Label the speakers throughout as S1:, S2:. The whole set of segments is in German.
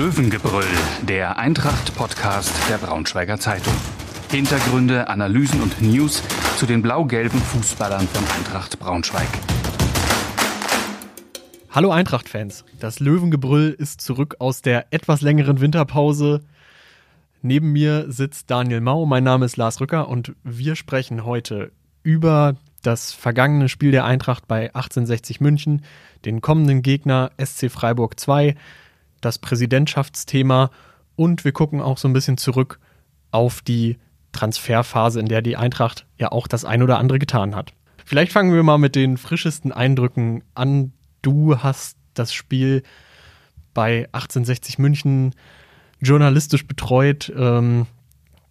S1: Löwengebrüll, der Eintracht-Podcast der Braunschweiger Zeitung. Hintergründe, Analysen und News zu den blau-gelben Fußballern von Eintracht Braunschweig.
S2: Hallo Eintracht-Fans, das Löwengebrüll ist zurück aus der etwas längeren Winterpause. Neben mir sitzt Daniel Mau, mein Name ist Lars Rücker und wir sprechen heute über das vergangene Spiel der Eintracht bei 1860 München, den kommenden Gegner SC Freiburg 2, das Präsidentschaftsthema und wir gucken auch so ein bisschen zurück auf die Transferphase, in der die Eintracht ja auch das ein oder andere getan hat. Vielleicht fangen wir mal mit den frischesten Eindrücken an. Du hast das Spiel bei 1860 München journalistisch betreut, ähm,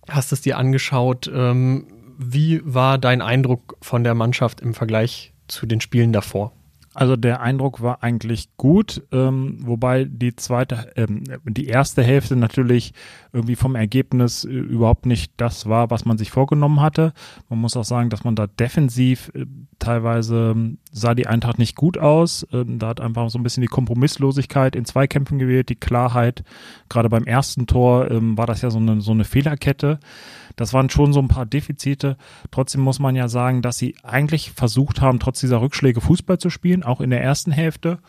S2: hast es dir angeschaut. Ähm, wie war dein Eindruck von der Mannschaft im Vergleich zu den Spielen davor?
S3: Also der Eindruck war eigentlich gut, ähm, wobei die zweite, ähm, die erste Hälfte natürlich irgendwie vom Ergebnis äh, überhaupt nicht das war, was man sich vorgenommen hatte. Man muss auch sagen, dass man da defensiv äh, teilweise sah die Eintracht nicht gut aus. Ähm, da hat einfach so ein bisschen die Kompromisslosigkeit in Zweikämpfen gewählt, die Klarheit. Gerade beim ersten Tor ähm, war das ja so eine, so eine Fehlerkette. Das waren schon so ein paar Defizite. Trotzdem muss man ja sagen, dass sie eigentlich versucht haben, trotz dieser Rückschläge Fußball zu spielen, auch in der ersten Hälfte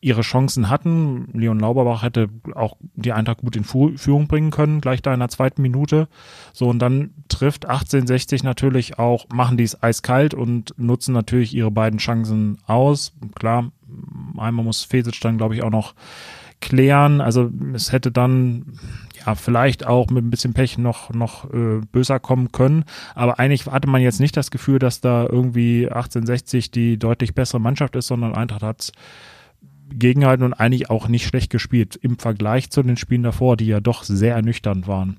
S3: ihre Chancen hatten. Leon Lauberbach hätte auch die Eintracht gut in Führung bringen können, gleich da in der zweiten Minute. So, und dann trifft 1860 natürlich auch, machen die es eiskalt und nutzen natürlich ihre beiden Chancen aus. Klar, einmal muss Fesic dann, glaube ich, auch noch klären. Also es hätte dann ja vielleicht auch mit ein bisschen Pech noch noch äh, böser kommen können. Aber eigentlich hatte man jetzt nicht das Gefühl, dass da irgendwie 1860 die deutlich bessere Mannschaft ist, sondern Eintracht hat gegengehalten und eigentlich auch nicht schlecht gespielt im Vergleich zu den Spielen davor, die ja doch sehr ernüchternd waren.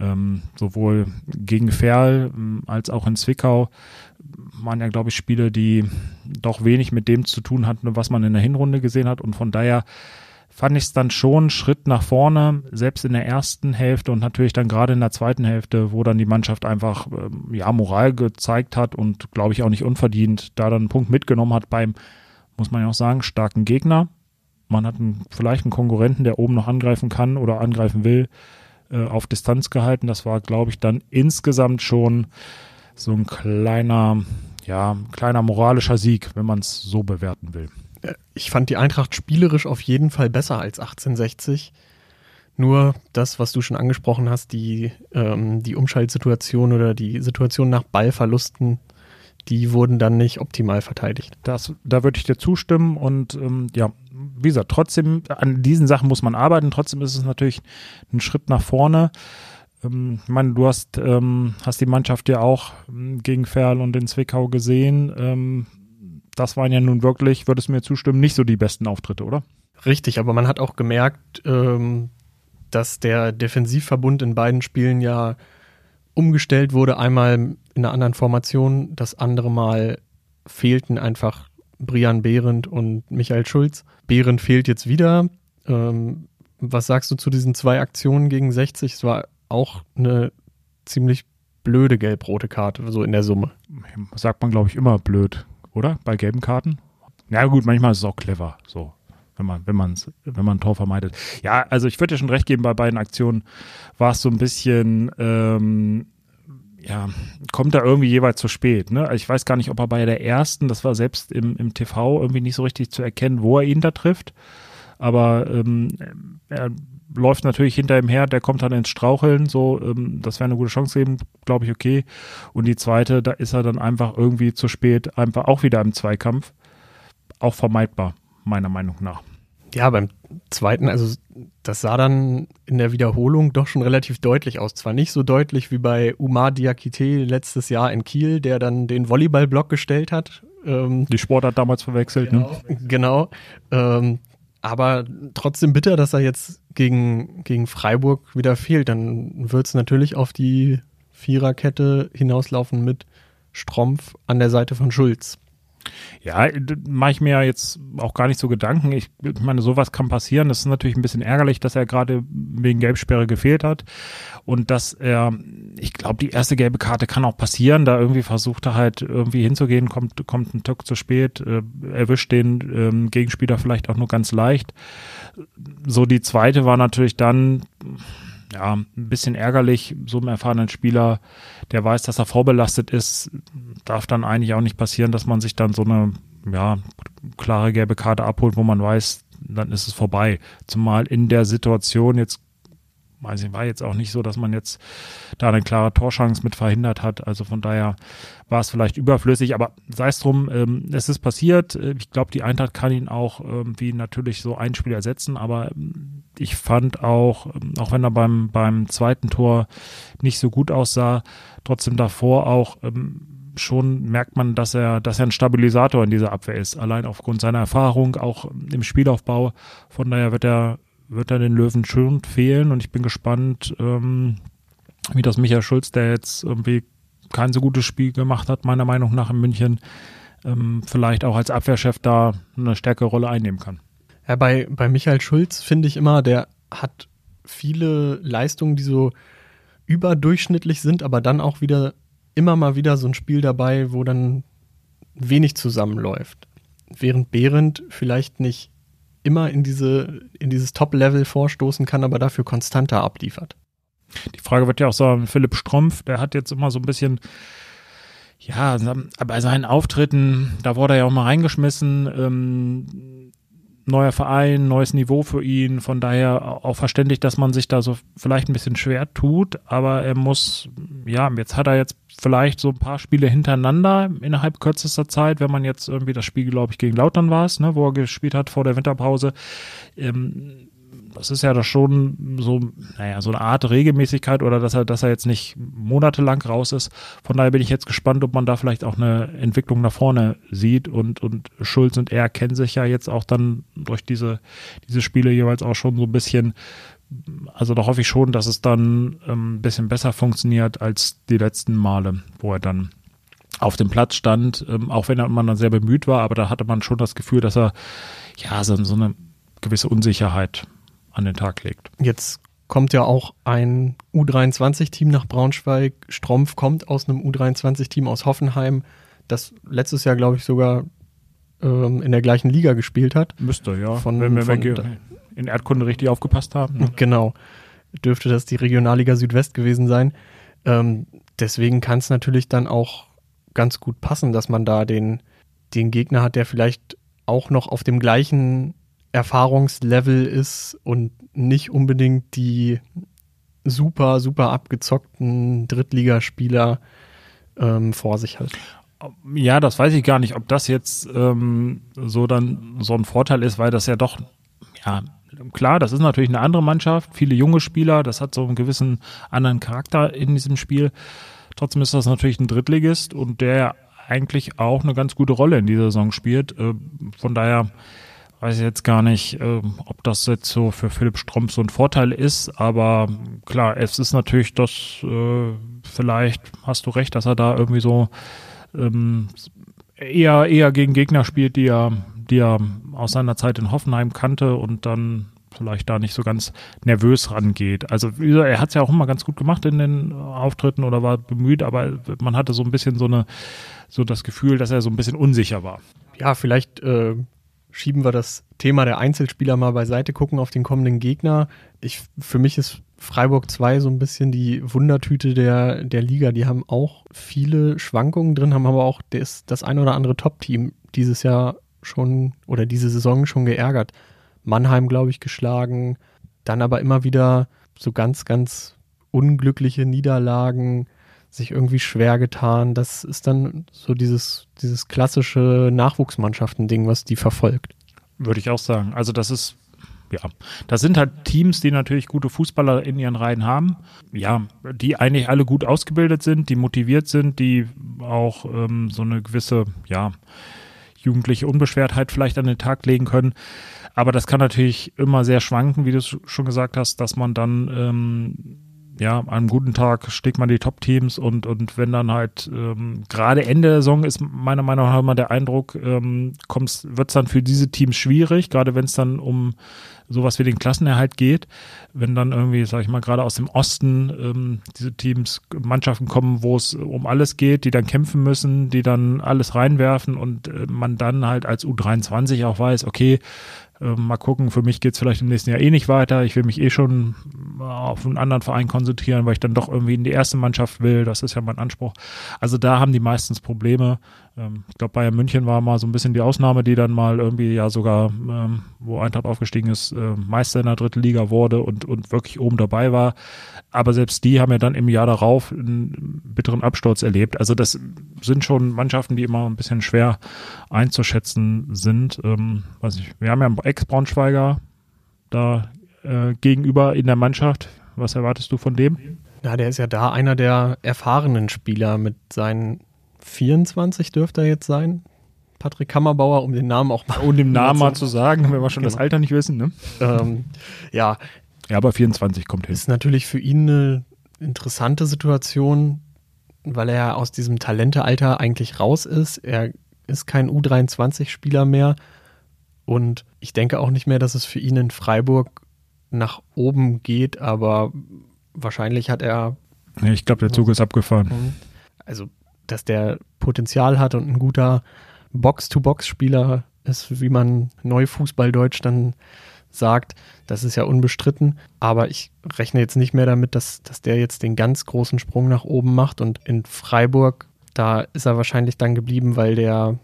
S3: Ähm, sowohl gegen Ferl ähm, als auch in Zwickau waren ja, glaube ich, Spiele, die doch wenig mit dem zu tun hatten, was man in der Hinrunde gesehen hat. Und von daher fand ich es dann schon einen Schritt nach vorne, selbst in der ersten Hälfte und natürlich dann gerade in der zweiten Hälfte, wo dann die Mannschaft einfach ähm, ja Moral gezeigt hat und glaube ich auch nicht unverdient da dann einen Punkt mitgenommen hat beim, muss man ja auch sagen, starken Gegner. Man hat einen, vielleicht einen Konkurrenten, der oben noch angreifen kann oder angreifen will, äh, auf Distanz gehalten. Das war, glaube ich, dann insgesamt schon so ein kleiner, ja, kleiner moralischer Sieg, wenn man es so bewerten will
S2: ich fand die Eintracht spielerisch auf jeden Fall besser als 1860. Nur das, was du schon angesprochen hast, die, ähm, die Umschaltsituation oder die Situation nach Ballverlusten, die wurden dann nicht optimal verteidigt.
S3: Das, da würde ich dir zustimmen und ähm, ja, wie gesagt, trotzdem, an diesen Sachen muss man arbeiten. Trotzdem ist es natürlich ein Schritt nach vorne. Ähm, ich meine, du hast, ähm, hast die Mannschaft ja auch ähm, gegen Ferl und in Zwickau gesehen. Ähm, das waren ja nun wirklich, würdest du mir zustimmen, nicht so die besten Auftritte, oder?
S2: Richtig, aber man hat auch gemerkt, ähm, dass der Defensivverbund in beiden Spielen ja umgestellt wurde. Einmal in einer anderen Formation, das andere Mal fehlten einfach Brian Behrendt und Michael Schulz. Behrendt fehlt jetzt wieder. Ähm, was sagst du zu diesen zwei Aktionen gegen 60? Es war auch eine ziemlich blöde gelb-rote Karte, so in der Summe.
S3: Sagt man, glaube ich, immer blöd oder? Bei gelben Karten? Ja gut, manchmal ist es auch clever, so, wenn man, wenn man wenn man ein Tor vermeidet. Ja, also ich würde dir schon recht geben, bei beiden Aktionen war es so ein bisschen, ähm, ja, kommt da irgendwie jeweils zu spät. Ne? Ich weiß gar nicht, ob er bei der ersten, das war selbst im, im TV irgendwie nicht so richtig zu erkennen, wo er ihn da trifft. Aber ähm, er läuft natürlich hinter ihm her, der kommt dann ins Straucheln, so, ähm, das wäre eine gute Chance eben, glaube ich, okay. Und die zweite, da ist er dann einfach irgendwie zu spät, einfach auch wieder im Zweikampf. Auch vermeidbar, meiner Meinung nach.
S2: Ja, beim zweiten, also das sah dann in der Wiederholung doch schon relativ deutlich aus. Zwar nicht so deutlich wie bei Umar Diakite letztes Jahr in Kiel, der dann den Volleyballblock gestellt hat.
S3: Ähm, die Sportart damals verwechselt,
S2: genau, ne? Genau. Ähm, aber trotzdem bitter, dass er jetzt gegen, gegen Freiburg wieder fehlt. Dann wird es natürlich auf die Viererkette hinauslaufen mit Strumpf an der Seite von Schulz.
S3: Ja, mache ich mir jetzt auch gar nicht so Gedanken. Ich meine, sowas kann passieren. Das ist natürlich ein bisschen ärgerlich, dass er gerade wegen Gelbsperre gefehlt hat und dass er, ich glaube, die erste gelbe Karte kann auch passieren. Da irgendwie versucht er halt irgendwie hinzugehen, kommt, kommt ein Tuck zu spät, äh, erwischt den ähm, Gegenspieler vielleicht auch nur ganz leicht. so die zweite war natürlich dann, ja, ein bisschen ärgerlich, so einem erfahrenen Spieler, der weiß, dass er vorbelastet ist, darf dann eigentlich auch nicht passieren, dass man sich dann so eine, ja, klare gelbe Karte abholt, wo man weiß, dann ist es vorbei. Zumal in der Situation jetzt weiß ich, war jetzt auch nicht so, dass man jetzt da eine klare Torschance mit verhindert hat. Also von daher war es vielleicht überflüssig, aber sei es drum, ähm, es ist passiert. Ich glaube, die Eintracht kann ihn auch irgendwie natürlich so ein Spiel ersetzen, aber ähm, ich fand auch, ähm, auch wenn er beim, beim zweiten Tor nicht so gut aussah, trotzdem davor auch ähm, schon merkt man, dass er, dass er ein Stabilisator in dieser Abwehr ist. Allein aufgrund seiner Erfahrung, auch im Spielaufbau. Von daher wird er wird er den Löwen schon fehlen und ich bin gespannt, ähm, wie das Michael Schulz, der jetzt irgendwie kein so gutes Spiel gemacht hat, meiner Meinung nach in München, ähm, vielleicht auch als Abwehrchef da eine stärkere Rolle einnehmen kann.
S2: Ja, bei, bei Michael Schulz finde ich immer, der hat viele Leistungen, die so überdurchschnittlich sind, aber dann auch wieder immer mal wieder so ein Spiel dabei, wo dann wenig zusammenläuft. Während Behrendt vielleicht nicht immer in, diese, in dieses Top-Level vorstoßen kann, aber dafür konstanter abliefert.
S3: Die Frage wird ja auch so, Philipp Strumpf, der hat jetzt immer so ein bisschen, ja, bei seinen Auftritten, da wurde er ja auch mal reingeschmissen, ähm, neuer Verein, neues Niveau für ihn. Von daher auch verständlich, dass man sich da so vielleicht ein bisschen schwer tut. Aber er muss, ja, jetzt hat er jetzt vielleicht so ein paar Spiele hintereinander innerhalb kürzester Zeit, wenn man jetzt irgendwie das Spiel, glaube ich, gegen Lautern war es, ne, wo er gespielt hat vor der Winterpause. Ähm, das ist ja doch schon so, naja, so eine Art Regelmäßigkeit oder dass er, dass er jetzt nicht monatelang raus ist. Von daher bin ich jetzt gespannt, ob man da vielleicht auch eine Entwicklung nach vorne sieht und, und Schulz und er kennen sich ja jetzt auch dann durch diese, diese Spiele jeweils auch schon so ein bisschen. Also da hoffe ich schon, dass es dann ähm, ein bisschen besser funktioniert als die letzten Male, wo er dann auf dem Platz stand, ähm, auch wenn man dann sehr bemüht war, aber da hatte man schon das Gefühl, dass er ja so, so eine gewisse Unsicherheit an den Tag legt.
S2: Jetzt kommt ja auch ein U23-Team nach Braunschweig. Strumpf kommt aus einem U23-Team aus Hoffenheim, das letztes Jahr, glaube ich, sogar ähm, in der gleichen Liga gespielt hat.
S3: Müsste, ja.
S2: Von, wenn wir von,
S3: in Erdkunde richtig aufgepasst haben.
S2: Genau. Dürfte das die Regionalliga Südwest gewesen sein. Ähm, deswegen kann es natürlich dann auch ganz gut passen, dass man da den, den Gegner hat, der vielleicht auch noch auf dem gleichen Erfahrungslevel ist und nicht unbedingt die super, super abgezockten Drittligaspieler ähm, vor sich hat.
S3: Ja, das weiß ich gar nicht, ob das jetzt ähm, so dann so ein Vorteil ist, weil das ja doch, ja, klar, das ist natürlich eine andere Mannschaft, viele junge Spieler, das hat so einen gewissen anderen Charakter in diesem Spiel. Trotzdem ist das natürlich ein Drittligist und der eigentlich auch eine ganz gute Rolle in dieser Saison spielt. Äh, von daher weiß ich jetzt gar nicht, äh, ob das jetzt so für Philipp Stromp so ein Vorteil ist, aber klar, es ist natürlich das, äh, vielleicht hast du recht, dass er da irgendwie so ähm, eher, eher gegen Gegner spielt, die er, die er aus seiner Zeit in Hoffenheim kannte und dann vielleicht da nicht so ganz nervös rangeht. Also er hat es ja auch immer ganz gut gemacht in den Auftritten oder war bemüht, aber man hatte so ein bisschen so eine so das Gefühl, dass er so ein bisschen unsicher war.
S2: Ja, vielleicht äh, schieben wir das Thema der Einzelspieler mal beiseite, gucken auf den kommenden Gegner. Ich, für mich ist Freiburg 2 so ein bisschen die Wundertüte der, der Liga. Die haben auch viele Schwankungen drin, haben aber auch das, das ein oder andere Top-Team dieses Jahr schon oder diese Saison schon geärgert. Mannheim, glaube ich, geschlagen. Dann aber immer wieder so ganz, ganz unglückliche Niederlagen sich irgendwie schwer getan. Das ist dann so dieses, dieses klassische Nachwuchsmannschaften-Ding, was die verfolgt.
S3: Würde ich auch sagen. Also das ist, ja, das sind halt Teams, die natürlich gute Fußballer in ihren Reihen haben. Ja, die eigentlich alle gut ausgebildet sind, die motiviert sind, die auch ähm, so eine gewisse, ja, jugendliche Unbeschwertheit vielleicht an den Tag legen können. Aber das kann natürlich immer sehr schwanken, wie du schon gesagt hast, dass man dann ähm, ja, an einem guten Tag steckt man die Top-Teams und, und wenn dann halt ähm, gerade Ende der Saison ist meiner Meinung nach immer der Eindruck, ähm, wird es dann für diese Teams schwierig, gerade wenn es dann um sowas wie den Klassenerhalt geht, wenn dann irgendwie, sag ich mal, gerade aus dem Osten ähm, diese Teams, Mannschaften kommen, wo es um alles geht, die dann kämpfen müssen, die dann alles reinwerfen und äh, man dann halt als U23 auch weiß, okay, äh, mal gucken, für mich geht es vielleicht im nächsten Jahr eh nicht weiter. Ich will mich eh schon auf einen anderen Verein konzentrieren, weil ich dann doch irgendwie in die erste Mannschaft will. Das ist ja mein Anspruch. Also da haben die meistens Probleme. Ähm, ich glaube, Bayern München war mal so ein bisschen die Ausnahme, die dann mal irgendwie ja sogar, ähm, wo Eintracht aufgestiegen ist, äh, Meister in der dritten Liga wurde und, und wirklich oben dabei war. Aber selbst die haben ja dann im Jahr darauf einen bitteren Absturz erlebt. Also das sind schon Mannschaften, die immer ein bisschen schwer einzuschätzen sind. Ähm, weiß ich, wir haben ja einen Ex-Braunschweiger da äh, gegenüber in der Mannschaft. Was erwartest du von dem?
S2: Ja, der ist ja da einer der erfahrenen Spieler mit seinen 24 dürfte er jetzt sein. Patrick Kammerbauer, um den Namen auch
S3: mal. Um den Namen mal zu sagen, wenn wir schon genau. das Alter nicht wissen, ne?
S2: Ähm, ja.
S3: Ja, aber 24 kommt hin.
S2: Ist natürlich für ihn eine interessante Situation, weil er aus diesem Talentealter eigentlich raus ist. Er ist kein U23-Spieler mehr. Und ich denke auch nicht mehr, dass es für ihn in Freiburg nach oben geht, aber wahrscheinlich hat er.
S3: ich glaube, der Zug ist abgefahren.
S2: Also dass der Potenzial hat und ein guter Box-to-Box-Spieler ist, wie man Neufußballdeutsch dann sagt, das ist ja unbestritten. Aber ich rechne jetzt nicht mehr damit, dass, dass der jetzt den ganz großen Sprung nach oben macht. Und in Freiburg, da ist er wahrscheinlich dann geblieben, weil der,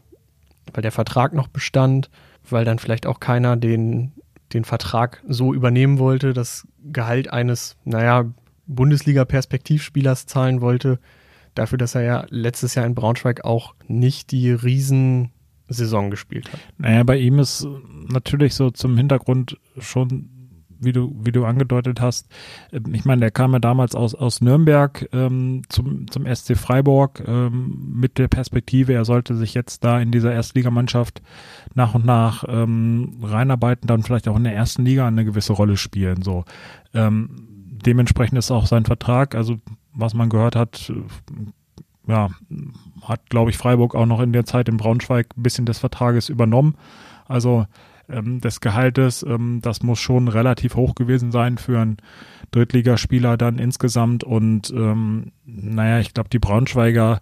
S2: weil der Vertrag noch bestand, weil dann vielleicht auch keiner den, den Vertrag so übernehmen wollte, das Gehalt eines, naja, Bundesliga-Perspektivspielers zahlen wollte, dafür, dass er ja letztes Jahr in Braunschweig auch nicht die Riesensaison gespielt hat.
S3: Naja, bei ihm ist natürlich so zum Hintergrund schon wie du, wie du angedeutet hast. Ähm, ich meine, der kam ja damals aus, aus Nürnberg ähm, zum, zum SC Freiburg ähm, mit der Perspektive, er sollte sich jetzt da in dieser Erstligamannschaft nach und nach ähm, reinarbeiten, dann vielleicht auch in der ersten Liga eine gewisse Rolle spielen. So. Ähm, dementsprechend ist auch sein Vertrag, also was man gehört hat, ja, hat, glaube ich, Freiburg auch noch in der Zeit in Braunschweig ein bisschen des Vertrages übernommen. Also ähm, des Gehaltes, ähm, das muss schon relativ hoch gewesen sein für einen Drittligaspieler dann insgesamt. Und ähm, naja, ich glaube, die Braunschweiger,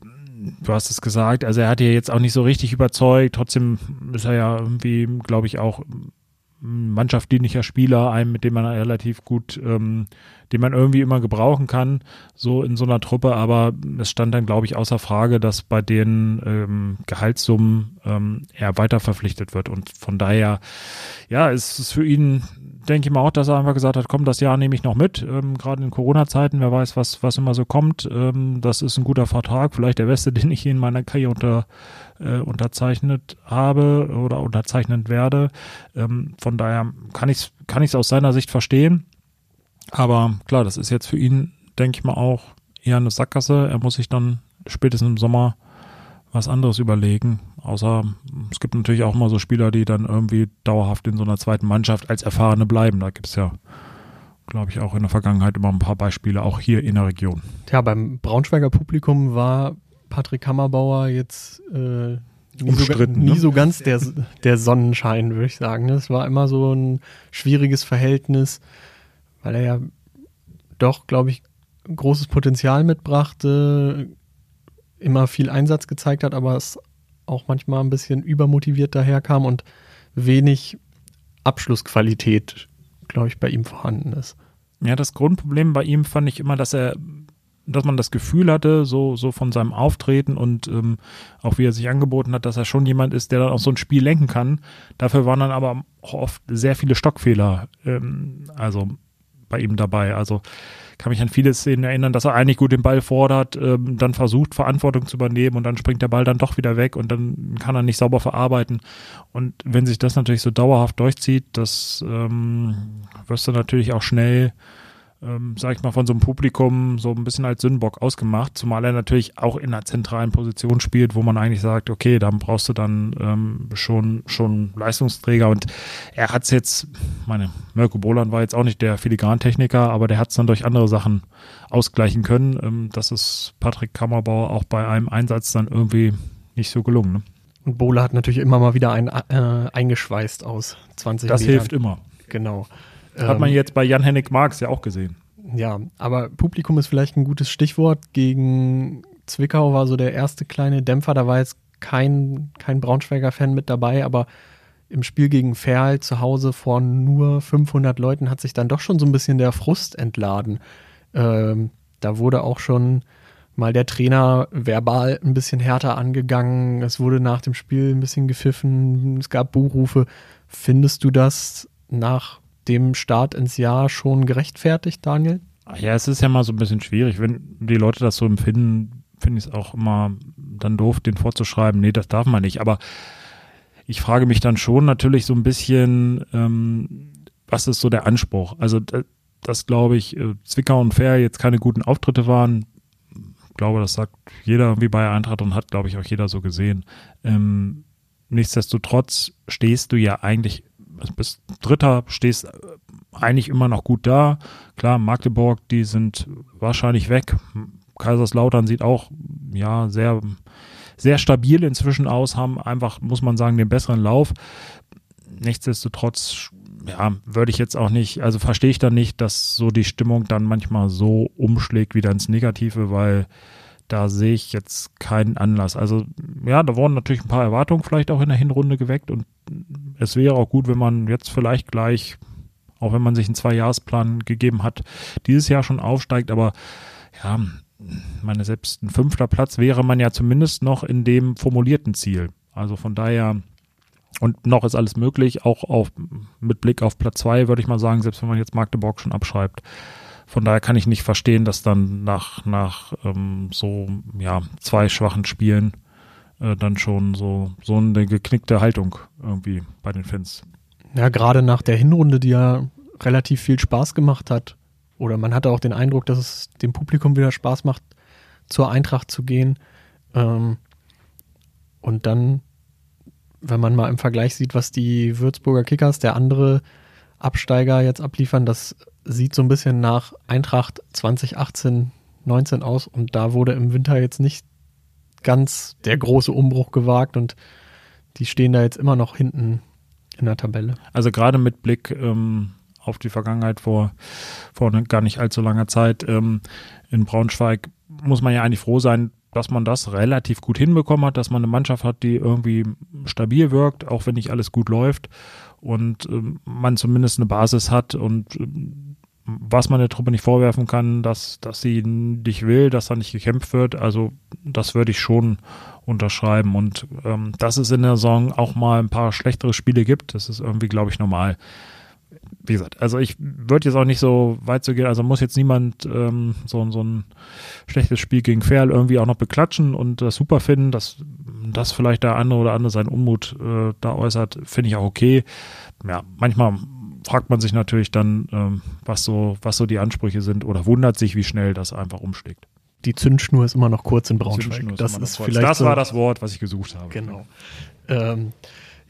S3: du hast es gesagt, also er hat ja jetzt auch nicht so richtig überzeugt. Trotzdem ist er ja irgendwie, glaube ich, auch mannschaftsdienlicher Spieler, einem, mit dem man relativ gut, ähm, den man irgendwie immer gebrauchen kann, so in so einer Truppe. Aber es stand dann, glaube ich, außer Frage, dass bei den ähm, Gehaltssummen ähm, er weiter verpflichtet wird. Und von daher, ja, ist es für ihn denke ich mal auch, dass er einfach gesagt hat, komm, das Jahr nehme ich noch mit. Ähm, Gerade in Corona-Zeiten, wer weiß, was, was immer so kommt. Ähm, das ist ein guter Vertrag, vielleicht der beste, den ich in meiner Karriere unter, äh, unterzeichnet habe oder unterzeichnen werde. Ähm, von daher kann ich es kann ich's aus seiner Sicht verstehen. Aber klar, das ist jetzt für ihn, denke ich mal, auch eher eine Sackgasse. Er muss sich dann spätestens im Sommer was anderes überlegen. Außer es gibt natürlich auch mal so Spieler, die dann irgendwie dauerhaft in so einer zweiten Mannschaft als Erfahrene bleiben. Da gibt es ja, glaube ich, auch in der Vergangenheit immer ein paar Beispiele, auch hier in der Region.
S2: Ja, beim Braunschweiger Publikum war Patrick Hammerbauer jetzt äh, nie, so, nie ne? so ganz der, der Sonnenschein, würde ich sagen. Es war immer so ein schwieriges Verhältnis, weil er ja doch, glaube ich, großes Potenzial mitbrachte, immer viel Einsatz gezeigt hat, aber es auch manchmal ein bisschen übermotiviert daherkam und wenig Abschlussqualität, glaube ich, bei ihm vorhanden ist.
S3: Ja, das Grundproblem bei ihm fand ich immer, dass er, dass man das Gefühl hatte, so, so von seinem Auftreten und ähm, auch wie er sich angeboten hat, dass er schon jemand ist, der dann auch so ein Spiel lenken kann. Dafür waren dann aber auch oft sehr viele Stockfehler, ähm, also bei ihm dabei. Also kann mich an viele Szenen erinnern, dass er eigentlich gut den Ball fordert, ähm, dann versucht, Verantwortung zu übernehmen und dann springt der Ball dann doch wieder weg und dann kann er nicht sauber verarbeiten. Und wenn sich das natürlich so dauerhaft durchzieht, das ähm, wirst du natürlich auch schnell ähm, sag ich mal, von so einem Publikum so ein bisschen als Sündenbock ausgemacht, zumal er natürlich auch in einer zentralen Position spielt, wo man eigentlich sagt, okay, dann brauchst du dann ähm, schon, schon Leistungsträger und er hat es jetzt, meine, Mirko Boland war jetzt auch nicht der Filigrantechniker, aber der hat es dann durch andere Sachen ausgleichen können. Ähm, das ist Patrick Kammerbauer auch bei einem Einsatz dann irgendwie nicht so gelungen. Ne?
S2: Und Bohle hat natürlich immer mal wieder einen äh, eingeschweißt aus 20
S3: Das Metern. hilft immer.
S2: Genau.
S3: Hat man ähm, jetzt bei Jan-Henrik Marx ja auch gesehen.
S2: Ja, aber Publikum ist vielleicht ein gutes Stichwort. Gegen Zwickau war so der erste kleine Dämpfer. Da war jetzt kein, kein Braunschweiger-Fan mit dabei, aber im Spiel gegen Ferl zu Hause vor nur 500 Leuten hat sich dann doch schon so ein bisschen der Frust entladen. Ähm, da wurde auch schon mal der Trainer verbal ein bisschen härter angegangen. Es wurde nach dem Spiel ein bisschen gepfiffen. Es gab Buchrufe. Findest du das nach dem Start ins Jahr schon gerechtfertigt, Daniel?
S3: Ja, es ist ja mal so ein bisschen schwierig. Wenn die Leute das so empfinden, finde ich es auch immer dann doof, den vorzuschreiben. Nee, das darf man nicht. Aber ich frage mich dann schon natürlich so ein bisschen, ähm, was ist so der Anspruch? Also, das, das glaube ich, äh, Zwickau und Fair jetzt keine guten Auftritte waren. Ich glaube, das sagt jeder irgendwie bei Eintracht und hat, glaube ich, auch jeder so gesehen. Ähm, nichtsdestotrotz stehst du ja eigentlich, also bist Dritter, stehst eigentlich immer noch gut da. Klar, Magdeburg, die sind wahrscheinlich weg. Kaiserslautern sieht auch, ja, sehr, sehr stabil inzwischen aus, haben einfach, muss man sagen, den besseren Lauf. Nichtsdestotrotz, ja, würde ich jetzt auch nicht, also verstehe ich dann nicht, dass so die Stimmung dann manchmal so umschlägt wieder ins Negative, weil da sehe ich jetzt keinen Anlass. Also ja, da wurden natürlich ein paar Erwartungen vielleicht auch in der Hinrunde geweckt und es wäre auch gut, wenn man jetzt vielleicht gleich, auch wenn man sich einen Zwei-Jahres-Plan gegeben hat, dieses Jahr schon aufsteigt, aber ja, meine selbst ein fünfter Platz wäre man ja zumindest noch in dem formulierten Ziel. Also von daher und noch ist alles möglich, auch auf, mit Blick auf Platz zwei würde ich mal sagen, selbst wenn man jetzt Magdeburg schon abschreibt. Von daher kann ich nicht verstehen, dass dann nach, nach ähm, so ja, zwei schwachen Spielen äh, dann schon so, so eine geknickte Haltung irgendwie bei den Fans.
S2: Ja, gerade nach der Hinrunde, die ja relativ viel Spaß gemacht hat, oder man hatte auch den Eindruck, dass es dem Publikum wieder Spaß macht, zur Eintracht zu gehen. Ähm, und dann, wenn man mal im Vergleich sieht, was die Würzburger Kickers, der andere Absteiger jetzt abliefern, das sieht so ein bisschen nach Eintracht 2018, 19 aus und da wurde im Winter jetzt nicht ganz der große Umbruch gewagt und die stehen da jetzt immer noch hinten in der Tabelle.
S3: Also gerade mit Blick ähm, auf die Vergangenheit vor, vor gar nicht allzu langer Zeit. Ähm, in Braunschweig muss man ja eigentlich froh sein, dass man das relativ gut hinbekommen hat, dass man eine Mannschaft hat, die irgendwie stabil wirkt, auch wenn nicht alles gut läuft und ähm, man zumindest eine Basis hat und ähm, was man der Truppe nicht vorwerfen kann, dass, dass sie nicht will, dass da nicht gekämpft wird. Also das würde ich schon unterschreiben. Und ähm, dass es in der Saison auch mal ein paar schlechtere Spiele gibt, das ist irgendwie, glaube ich, normal wie gesagt, also ich würde jetzt auch nicht so weit zu gehen, also muss jetzt niemand ähm, so, so ein schlechtes Spiel gegen Ferl irgendwie auch noch beklatschen und das super finden, dass das vielleicht der andere oder andere seinen Unmut äh, da äußert, finde ich auch okay. Ja, manchmal fragt man sich natürlich dann, ähm, was so, was so die Ansprüche sind oder wundert sich, wie schnell das einfach umschlägt.
S2: Die Zündschnur ist immer noch kurz in Braunschweig.
S3: Ist das ist vielleicht das so, war das Wort, was ich gesucht habe.
S2: Genau. Ähm,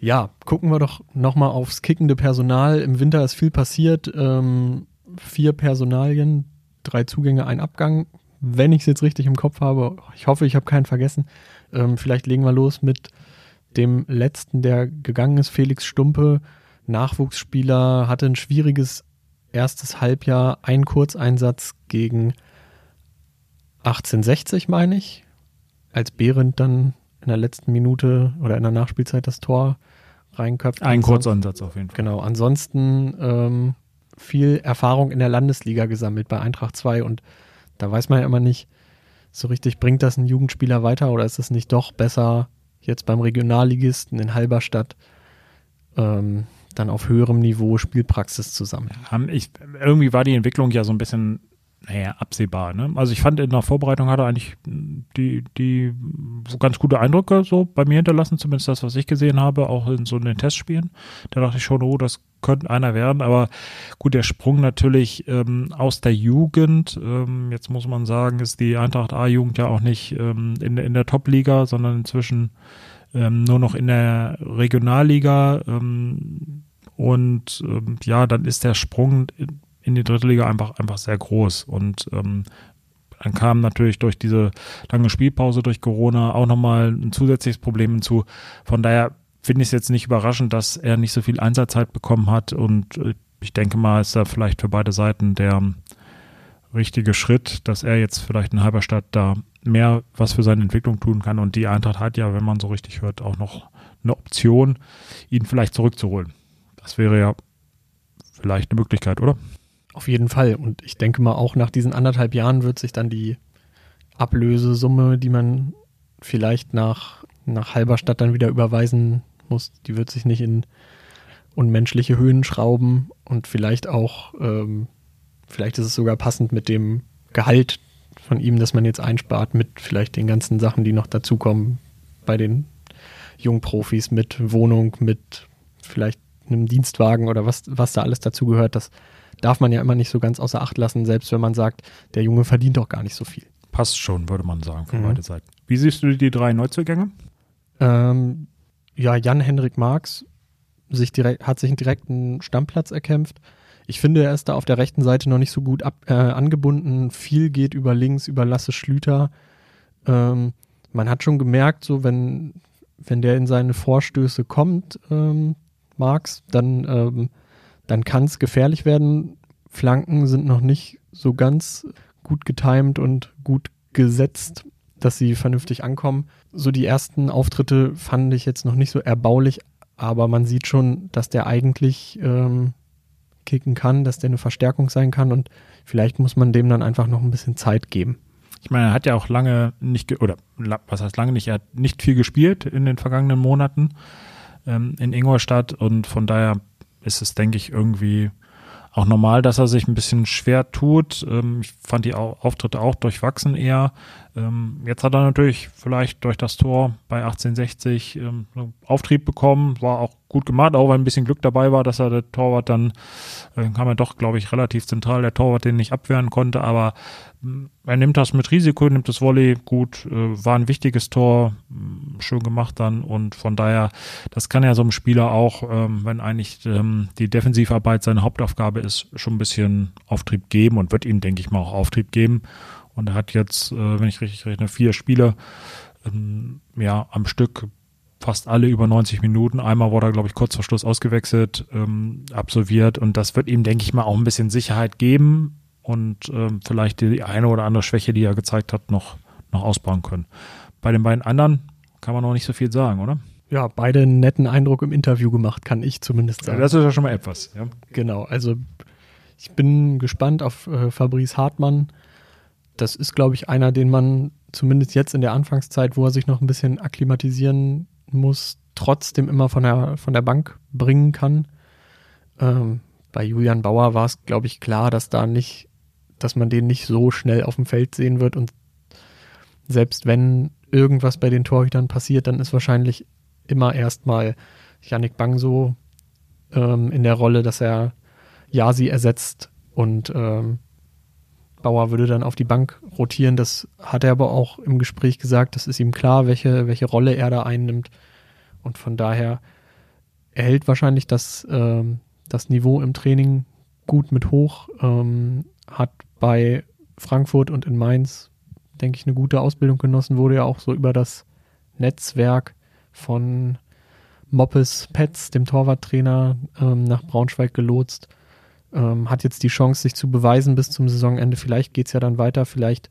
S2: ja, gucken wir doch nochmal aufs kickende Personal. Im Winter ist viel passiert. Ähm, vier Personalien, drei Zugänge, ein Abgang. Wenn ich es jetzt richtig im Kopf habe, ich hoffe, ich habe keinen vergessen. Ähm, vielleicht legen wir los mit dem letzten, der gegangen ist, Felix Stumpe. Nachwuchsspieler, hatte ein schwieriges erstes Halbjahr, ein Kurzeinsatz gegen 1860, meine ich, als Behrendt dann in der letzten Minute oder in der Nachspielzeit das Tor reinköpft.
S3: Ein Kurzansatz auf jeden
S2: Fall. Genau, ansonsten ähm, viel Erfahrung in der Landesliga gesammelt bei Eintracht 2 und da weiß man ja immer nicht so richtig, bringt das ein Jugendspieler weiter oder ist es nicht doch besser, jetzt beim Regionalligisten in Halberstadt ähm, dann auf höherem Niveau Spielpraxis zu sammeln?
S3: Ich, irgendwie war die Entwicklung ja so ein bisschen naja, absehbar. Ne? Also ich fand in der Vorbereitung hat er eigentlich die, die ganz gute Eindrücke so bei mir hinterlassen, zumindest das, was ich gesehen habe, auch in so den Testspielen. Da dachte ich schon, oh, das könnte einer werden. Aber gut, der Sprung natürlich ähm, aus der Jugend, ähm, jetzt muss man sagen, ist die Eintracht A-Jugend ja auch nicht ähm, in, in der Top-Liga, sondern inzwischen ähm, nur noch in der Regionalliga. Ähm, und ähm, ja, dann ist der Sprung in die dritte Liga einfach, einfach sehr groß. Und ähm, dann kam natürlich durch diese lange Spielpause durch Corona auch nochmal ein zusätzliches Problem hinzu. Von daher finde ich es jetzt nicht überraschend, dass er nicht so viel Einsatzzeit bekommen hat. Und äh, ich denke mal, ist da vielleicht für beide Seiten der richtige Schritt, dass er jetzt vielleicht in Halberstadt da mehr was für seine Entwicklung tun kann. Und die Eintracht hat ja, wenn man so richtig hört, auch noch eine Option, ihn vielleicht zurückzuholen. Das wäre ja vielleicht eine Möglichkeit, oder?
S2: Auf jeden Fall. Und ich denke mal, auch nach diesen anderthalb Jahren wird sich dann die Ablösesumme, die man vielleicht nach, nach Halberstadt dann wieder überweisen muss, die wird sich nicht in unmenschliche Höhen schrauben und vielleicht auch, ähm, vielleicht ist es sogar passend mit dem Gehalt von ihm, das man jetzt einspart, mit vielleicht den ganzen Sachen, die noch dazukommen bei den Jungprofis, mit Wohnung, mit vielleicht einem Dienstwagen oder was, was da alles dazugehört. Das darf man ja immer nicht so ganz außer Acht lassen, selbst wenn man sagt, der Junge verdient doch gar nicht so viel.
S3: Passt schon, würde man sagen, für mhm. beide Seiten. Wie siehst du die drei Neuzugänge?
S2: Ähm, ja, Jan-Henrik Marx sich direkt, hat sich einen direkten Stammplatz erkämpft. Ich finde, er ist da auf der rechten Seite noch nicht so gut ab, äh, angebunden. Viel geht über links, über Lasse Schlüter. Ähm, man hat schon gemerkt, so wenn, wenn der in seine Vorstöße kommt, ähm, Marx, dann, ähm, dann kann es gefährlich werden. Flanken sind noch nicht so ganz gut getimt und gut gesetzt, dass sie vernünftig ankommen. So die ersten Auftritte fand ich jetzt noch nicht so erbaulich, aber man sieht schon, dass der eigentlich ähm, kicken kann, dass der eine Verstärkung sein kann und vielleicht muss man dem dann einfach noch ein bisschen Zeit geben.
S3: Ich meine, er hat ja auch lange nicht, oder was heißt lange nicht, er hat nicht viel gespielt in den vergangenen Monaten ähm, in Ingolstadt und von daher ist es, denke ich, irgendwie auch normal, dass er sich ein bisschen schwer tut. Ähm, ich fand die Auftritte auch durchwachsen eher. Ähm, jetzt hat er natürlich vielleicht durch das Tor bei 1860 ähm, Auftrieb bekommen, war auch gut gemacht, auch weil ein bisschen Glück dabei war, dass er der Torwart dann, äh, kam er doch, glaube ich, relativ zentral, der Torwart den nicht abwehren konnte, aber äh, er nimmt das mit Risiko, nimmt das Volley gut, äh, war ein wichtiges Tor, äh, schön gemacht dann und von daher, das kann ja so einem Spieler auch, ähm, wenn eigentlich ähm, die Defensivarbeit seine Hauptaufgabe ist, schon ein bisschen Auftrieb geben und wird ihm, denke ich mal, auch Auftrieb geben und er hat jetzt, äh, wenn ich richtig rechne, vier Spiele ähm, ja, am Stück fast alle über 90 Minuten. Einmal wurde er, glaube ich, kurz vor Schluss ausgewechselt, ähm, absolviert. Und das wird ihm, denke ich mal, auch ein bisschen Sicherheit geben und ähm, vielleicht die eine oder andere Schwäche, die er gezeigt hat, noch, noch ausbauen können. Bei den beiden anderen kann man noch nicht so viel sagen, oder?
S2: Ja, beide einen netten Eindruck im Interview gemacht, kann ich zumindest sagen.
S3: Ja, das ist ja schon mal etwas, ja.
S2: Genau, also ich bin gespannt auf äh, Fabrice Hartmann das ist, glaube ich, einer, den man zumindest jetzt in der Anfangszeit, wo er sich noch ein bisschen akklimatisieren muss, trotzdem immer von der, von der Bank bringen kann. Ähm, bei Julian Bauer war es, glaube ich, klar, dass da nicht, dass man den nicht so schnell auf dem Feld sehen wird und selbst wenn irgendwas bei den Torhütern passiert, dann ist wahrscheinlich immer erstmal Yannick Bangso ähm, in der Rolle, dass er Yasi ersetzt und ähm, Bauer würde dann auf die Bank rotieren. Das hat er aber auch im Gespräch gesagt. Das ist ihm klar, welche, welche Rolle er da einnimmt. Und von daher erhält wahrscheinlich das, ähm, das Niveau im Training gut mit hoch. Ähm, hat bei Frankfurt und in Mainz, denke ich, eine gute Ausbildung genossen. Wurde ja auch so über das Netzwerk von Moppes Petz, dem Torwarttrainer, ähm, nach Braunschweig gelotst ähm, hat jetzt die Chance, sich zu beweisen bis zum Saisonende. Vielleicht geht es ja dann weiter, vielleicht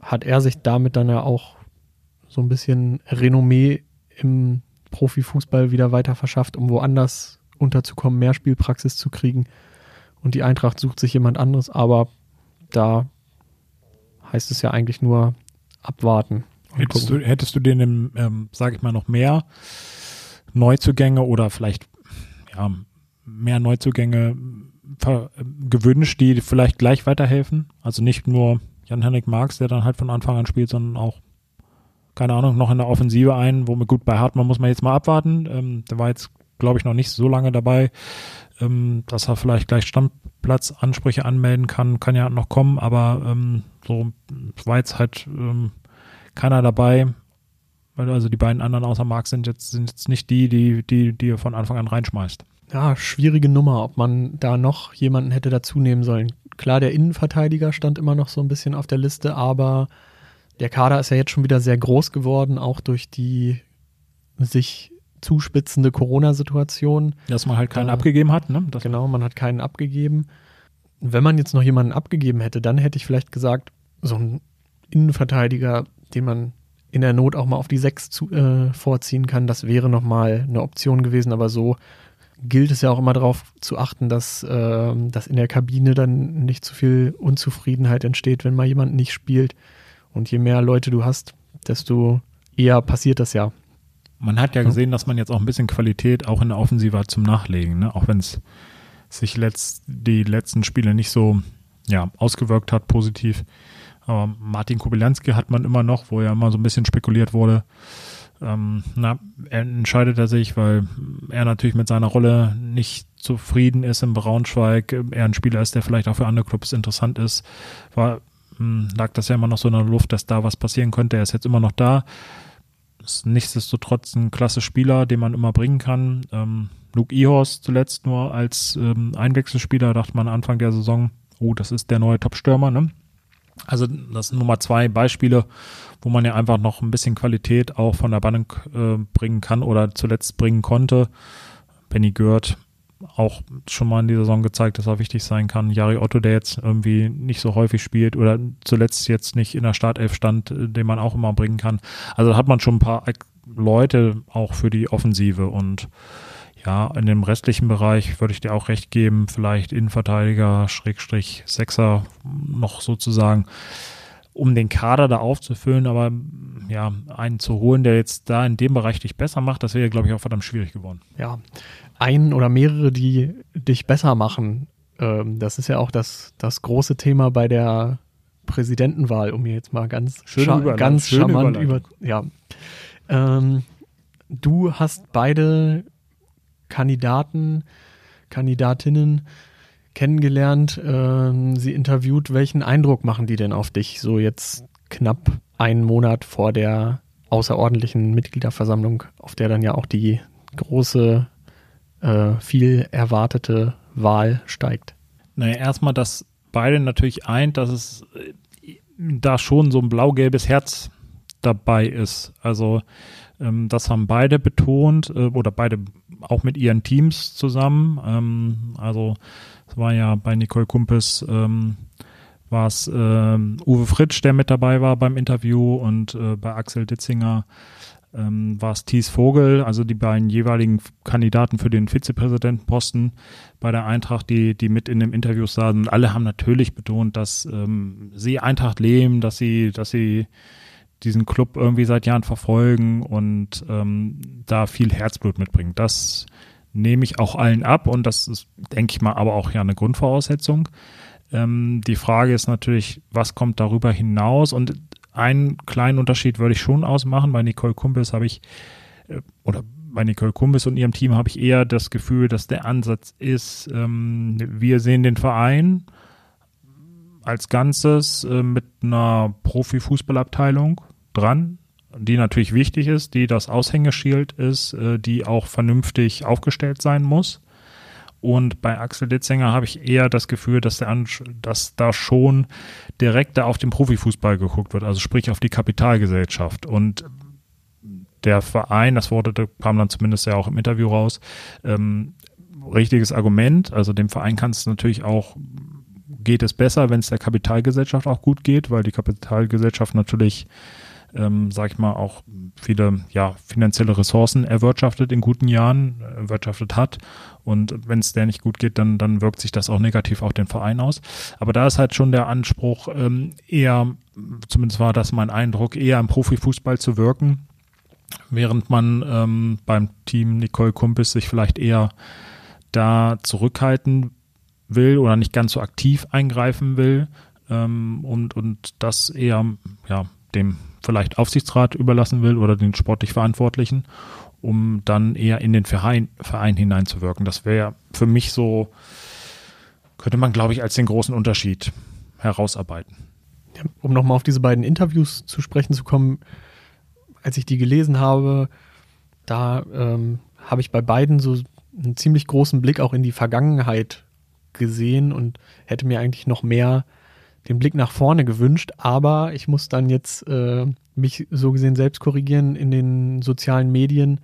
S2: hat er sich damit dann ja auch so ein bisschen Renommee im Profifußball wieder weiter verschafft, um woanders unterzukommen, mehr Spielpraxis zu kriegen. Und die Eintracht sucht sich jemand anderes, aber da heißt es ja eigentlich nur abwarten.
S3: Hättest du, hättest du den, ähm, sage ich mal, noch mehr Neuzugänge oder vielleicht ja, mehr Neuzugänge gewünscht, die vielleicht gleich weiterhelfen. Also nicht nur Jan-Henrik Marx, der dann halt von Anfang an spielt, sondern auch, keine Ahnung, noch in der Offensive ein, wo mir gut bei Hartmann muss man jetzt mal abwarten. Ähm, der war jetzt, glaube ich, noch nicht so lange dabei, ähm, dass er vielleicht gleich Stammplatzansprüche anmelden kann, kann ja noch kommen, aber ähm, so war jetzt halt ähm, keiner dabei. Also die beiden anderen außer Marx sind jetzt, sind jetzt nicht die, die, die, die er von Anfang an reinschmeißt
S2: ja, schwierige Nummer, ob man da noch jemanden hätte dazu nehmen sollen. Klar, der Innenverteidiger stand immer noch so ein bisschen auf der Liste, aber der Kader ist ja jetzt schon wieder sehr groß geworden, auch durch die sich zuspitzende Corona-Situation.
S3: Dass man halt keinen äh, abgegeben hat, ne?
S2: Das genau, man hat keinen abgegeben. Wenn man jetzt noch jemanden abgegeben hätte, dann hätte ich vielleicht gesagt, so ein Innenverteidiger, den man in der Not auch mal auf die 6 zu, äh, vorziehen kann. Das wäre nochmal eine Option gewesen, aber so gilt es ja auch immer darauf zu achten, dass, äh, dass in der Kabine dann nicht zu viel Unzufriedenheit entsteht, wenn mal jemand nicht spielt. Und je mehr Leute du hast, desto eher passiert das ja.
S3: Man hat ja gesehen, dass man jetzt auch ein bisschen Qualität auch in der Offensive hat zum Nachlegen, ne? auch wenn es sich letzt, die letzten Spiele nicht so ja, ausgewirkt hat, positiv. Aber Martin Kubilanski hat man immer noch, wo ja immer so ein bisschen spekuliert wurde. Ähm, na, entscheidet er sich, weil er natürlich mit seiner Rolle nicht zufrieden ist im Braunschweig. Er ein Spieler ist, der vielleicht auch für andere Clubs interessant ist. War, hm, lag das ja immer noch so in der Luft, dass da was passieren könnte. Er ist jetzt immer noch da. Ist nichtsdestotrotz ein klasse Spieler, den man immer bringen kann. Ähm, Luke Ihorst zuletzt nur als ähm, Einwechselspieler, dachte man Anfang der Saison, oh, das ist der neue Top-Stürmer, ne? Also das sind Nummer zwei Beispiele, wo man ja einfach noch ein bisschen Qualität auch von der Bank äh, bringen kann oder zuletzt bringen konnte. Benny Gört auch schon mal in dieser Saison gezeigt, dass er wichtig sein kann. Jari Otto, der jetzt irgendwie nicht so häufig spielt oder zuletzt jetzt nicht in der Startelf stand, äh, den man auch immer bringen kann. Also da hat man schon ein paar Leute auch für die Offensive und ja, in dem restlichen Bereich würde ich dir auch recht geben, vielleicht Innenverteidiger, Schrägstrich, Sechser noch sozusagen, um den Kader da aufzufüllen, aber ja, einen zu holen, der jetzt da in dem Bereich dich besser macht, das wäre, glaube ich, auch verdammt schwierig geworden.
S2: Ja, einen oder mehrere, die dich besser machen, ähm, das ist ja auch das, das große Thema bei der Präsidentenwahl, um mir jetzt mal ganz,
S3: Schöne
S2: ganz charmant über, ja. Ähm, du hast beide Kandidaten, Kandidatinnen kennengelernt, äh, sie interviewt. Welchen Eindruck machen die denn auf dich, so jetzt knapp einen Monat vor der außerordentlichen Mitgliederversammlung, auf der dann ja auch die große, äh, viel erwartete Wahl steigt?
S3: Naja, erstmal, dass beide natürlich eint, dass es äh, da schon so ein blau-gelbes Herz dabei ist. Also ähm, das haben beide betont äh, oder beide auch mit ihren Teams zusammen. Ähm, also es war ja bei Nicole Kumpes ähm, war es ähm, Uwe Fritsch, der mit dabei war beim Interview und äh, bei Axel Ditzinger ähm, war es Thies Vogel, also die beiden jeweiligen Kandidaten für den Vizepräsidentenposten bei der Eintracht, die, die mit in dem Interview saßen. Und alle haben natürlich betont, dass ähm, sie Eintracht leben, dass sie, dass sie diesen Club irgendwie seit Jahren verfolgen und ähm, da viel Herzblut mitbringen. Das nehme ich auch allen ab und das ist, denke ich mal, aber auch ja eine Grundvoraussetzung. Ähm, die Frage ist natürlich, was kommt darüber hinaus? Und einen kleinen Unterschied würde ich schon ausmachen. Bei Nicole Kumpis habe ich, äh, oder bei Nicole Kumpis und ihrem Team habe ich eher das Gefühl, dass der Ansatz ist, ähm, wir sehen den Verein als Ganzes äh, mit einer Profifußballabteilung dran, die natürlich wichtig ist, die das Aushängeschild ist, äh, die auch vernünftig aufgestellt sein muss. Und bei Axel Ditzinger habe ich eher das Gefühl, dass, der, dass da schon direkter auf den Profifußball geguckt wird, also sprich auf die Kapitalgesellschaft. Und der Verein, das wurde, kam dann zumindest ja auch im Interview raus, ähm, richtiges Argument. Also dem Verein kann es natürlich auch, geht es besser, wenn es der Kapitalgesellschaft auch gut geht, weil die Kapitalgesellschaft natürlich ähm, sag ich mal, auch viele ja, finanzielle Ressourcen erwirtschaftet in guten Jahren, erwirtschaftet hat. Und wenn es der nicht gut geht, dann, dann wirkt sich das auch negativ auf den Verein aus. Aber da ist halt schon der Anspruch, ähm, eher, zumindest war das mein Eindruck, eher im Profifußball zu wirken, während man ähm, beim Team Nicole Kumpis sich vielleicht eher da zurückhalten will oder nicht ganz so aktiv eingreifen will ähm, und, und das eher ja, dem vielleicht Aufsichtsrat überlassen will oder den sportlich Verantwortlichen, um dann eher in den Verein, Verein hineinzuwirken. Das wäre für mich so, könnte man, glaube ich, als den großen Unterschied herausarbeiten.
S2: Ja, um nochmal auf diese beiden Interviews zu sprechen zu kommen, als ich die gelesen habe, da ähm, habe ich bei beiden so einen ziemlich großen Blick auch in die Vergangenheit gesehen und hätte mir eigentlich noch mehr den Blick nach vorne gewünscht, aber ich muss dann jetzt äh, mich so gesehen selbst korrigieren in den sozialen Medien.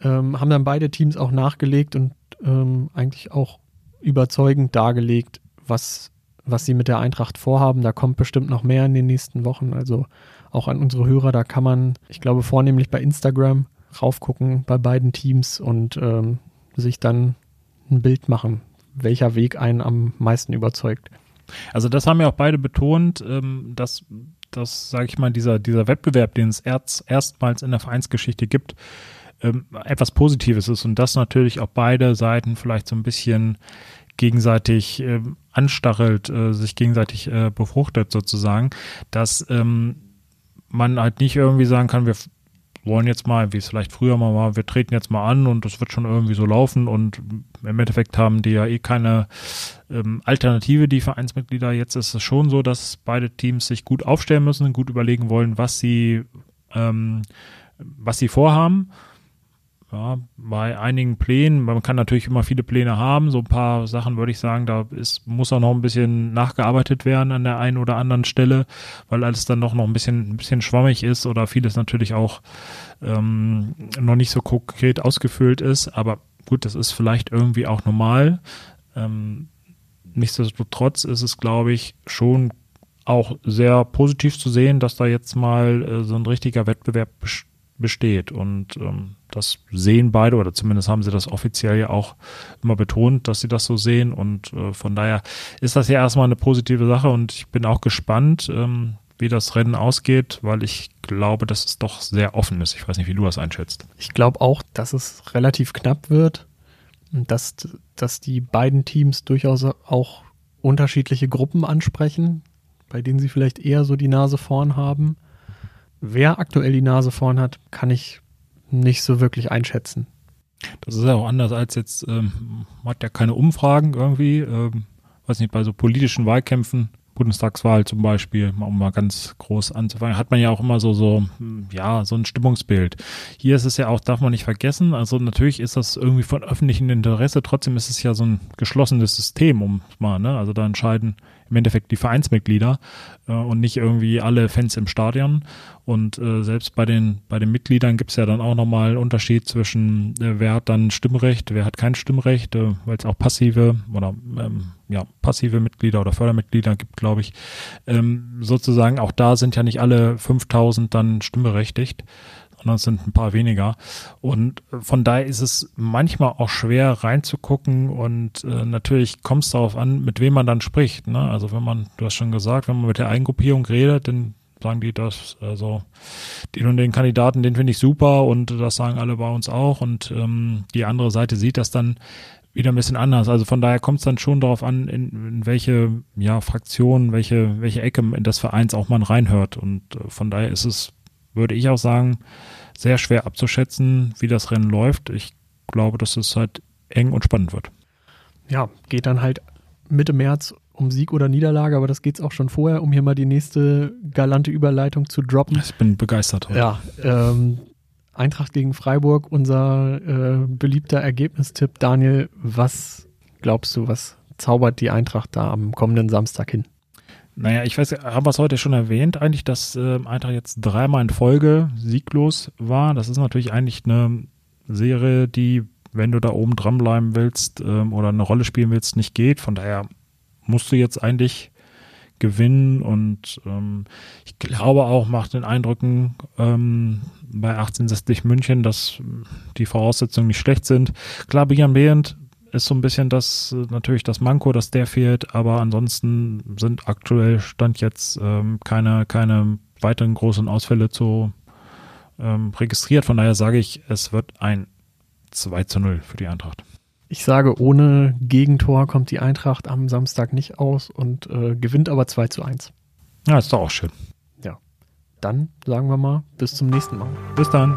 S2: Ähm, haben dann beide Teams auch nachgelegt und ähm, eigentlich auch überzeugend dargelegt, was was sie mit der Eintracht vorhaben. Da kommt bestimmt noch mehr in den nächsten Wochen. Also auch an unsere Hörer, da kann man, ich glaube, vornehmlich bei Instagram raufgucken bei beiden Teams und ähm, sich dann ein Bild machen, welcher Weg einen am meisten überzeugt.
S3: Also das haben ja auch beide betont, ähm, dass, dass sage ich mal, dieser, dieser Wettbewerb, den es erst, erstmals in der Vereinsgeschichte gibt, ähm, etwas Positives ist und das natürlich auch beide Seiten vielleicht so ein bisschen gegenseitig äh, anstachelt, äh, sich gegenseitig äh, befruchtet sozusagen, dass ähm, man halt nicht irgendwie sagen kann, wir wollen jetzt mal, wie es vielleicht früher mal war, wir treten jetzt mal an und das wird schon irgendwie so laufen und im Endeffekt haben die ja eh keine ähm, Alternative, die Vereinsmitglieder. Jetzt ist es schon so, dass beide Teams sich gut aufstellen müssen, gut überlegen wollen, was sie, ähm, was sie vorhaben ja, bei einigen Plänen, man kann natürlich immer viele Pläne haben, so ein paar Sachen würde ich sagen, da ist, muss auch noch ein bisschen nachgearbeitet werden an der einen oder anderen Stelle, weil alles dann doch noch ein bisschen, ein bisschen schwammig ist oder vieles natürlich auch ähm, noch nicht so konkret ausgefüllt ist, aber gut, das ist vielleicht irgendwie auch normal. Ähm, nichtsdestotrotz ist es, glaube ich, schon auch sehr positiv zu sehen, dass da jetzt mal äh, so ein richtiger Wettbewerb besteht. Und ähm, das sehen beide, oder zumindest haben sie das offiziell ja auch immer betont, dass sie das so sehen. Und äh, von daher ist das ja erstmal eine positive Sache und ich bin auch gespannt, ähm, wie das Rennen ausgeht, weil ich glaube, dass es doch sehr offen ist. Ich weiß nicht, wie du das einschätzt.
S2: Ich glaube auch, dass es relativ knapp wird und dass, dass die beiden Teams durchaus auch unterschiedliche Gruppen ansprechen, bei denen sie vielleicht eher so die Nase vorn haben. Wer aktuell die Nase vorn hat, kann ich nicht so wirklich einschätzen.
S3: Das ist ja auch anders als jetzt, ähm, man hat ja keine Umfragen irgendwie, ähm, weiß nicht, bei so politischen Wahlkämpfen, Bundestagswahl zum Beispiel, um mal ganz groß anzufangen, hat man ja auch immer so, so, hm, ja, so ein Stimmungsbild. Hier ist es ja auch, darf man nicht vergessen, also natürlich ist das irgendwie von öffentlichem Interesse, trotzdem ist es ja so ein geschlossenes System, um mal, ne, also da entscheiden im Endeffekt die Vereinsmitglieder äh, und nicht irgendwie alle Fans im Stadion. Und äh, selbst bei den, bei den Mitgliedern gibt es ja dann auch nochmal einen Unterschied zwischen, äh, wer hat dann Stimmrecht, wer hat kein Stimmrecht, äh, weil es auch passive oder ähm, ja, passive Mitglieder oder Fördermitglieder gibt, glaube ich. Ähm, sozusagen, auch da sind ja nicht alle 5000 dann stimmberechtigt sondern es sind ein paar weniger. Und von daher ist es manchmal auch schwer reinzugucken und äh, natürlich kommt es darauf an, mit wem man dann spricht. Ne? Also wenn man, du hast schon gesagt, wenn man mit der Eigengruppierung redet, dann sagen die das, also den und den Kandidaten, den finde ich super und das sagen alle bei uns auch und ähm, die andere Seite sieht das dann wieder ein bisschen anders. Also von daher kommt es dann schon darauf an, in, in welche ja, Fraktion, welche, welche Ecke in des Vereins auch man reinhört. Und äh, von daher ist es würde ich auch sagen, sehr schwer abzuschätzen, wie das Rennen läuft. Ich glaube, dass es halt eng und spannend wird.
S2: Ja, geht dann halt Mitte März um Sieg oder Niederlage, aber das geht es auch schon vorher, um hier mal die nächste galante Überleitung zu droppen.
S3: Ich bin begeistert
S2: heute. Ja, ähm, Eintracht gegen Freiburg, unser äh, beliebter Ergebnistipp. Daniel, was glaubst du, was zaubert die Eintracht da am kommenden Samstag hin?
S3: Naja, ich weiß, haben wir es heute schon erwähnt, eigentlich, dass äh, Eintracht jetzt dreimal in Folge sieglos war. Das ist natürlich eigentlich eine Serie, die, wenn du da oben dranbleiben willst ähm, oder eine Rolle spielen willst, nicht geht. Von daher musst du jetzt eigentlich gewinnen und ähm, ich glaube auch, macht den Eindrücken ähm, bei 1860 München, dass die Voraussetzungen nicht schlecht sind. Klar, Bian Behend ist so ein bisschen das natürlich das Manko, dass der fehlt, aber ansonsten sind aktuell Stand jetzt ähm, keine, keine weiteren großen Ausfälle zu ähm, registriert. Von daher sage ich, es wird ein 2 zu 0 für die Eintracht.
S2: Ich sage, ohne Gegentor kommt die Eintracht am Samstag nicht aus und äh, gewinnt aber 2 zu 1.
S3: Ja, ist doch auch schön.
S2: Ja. Dann sagen wir mal, bis zum nächsten Mal.
S3: Bis dann.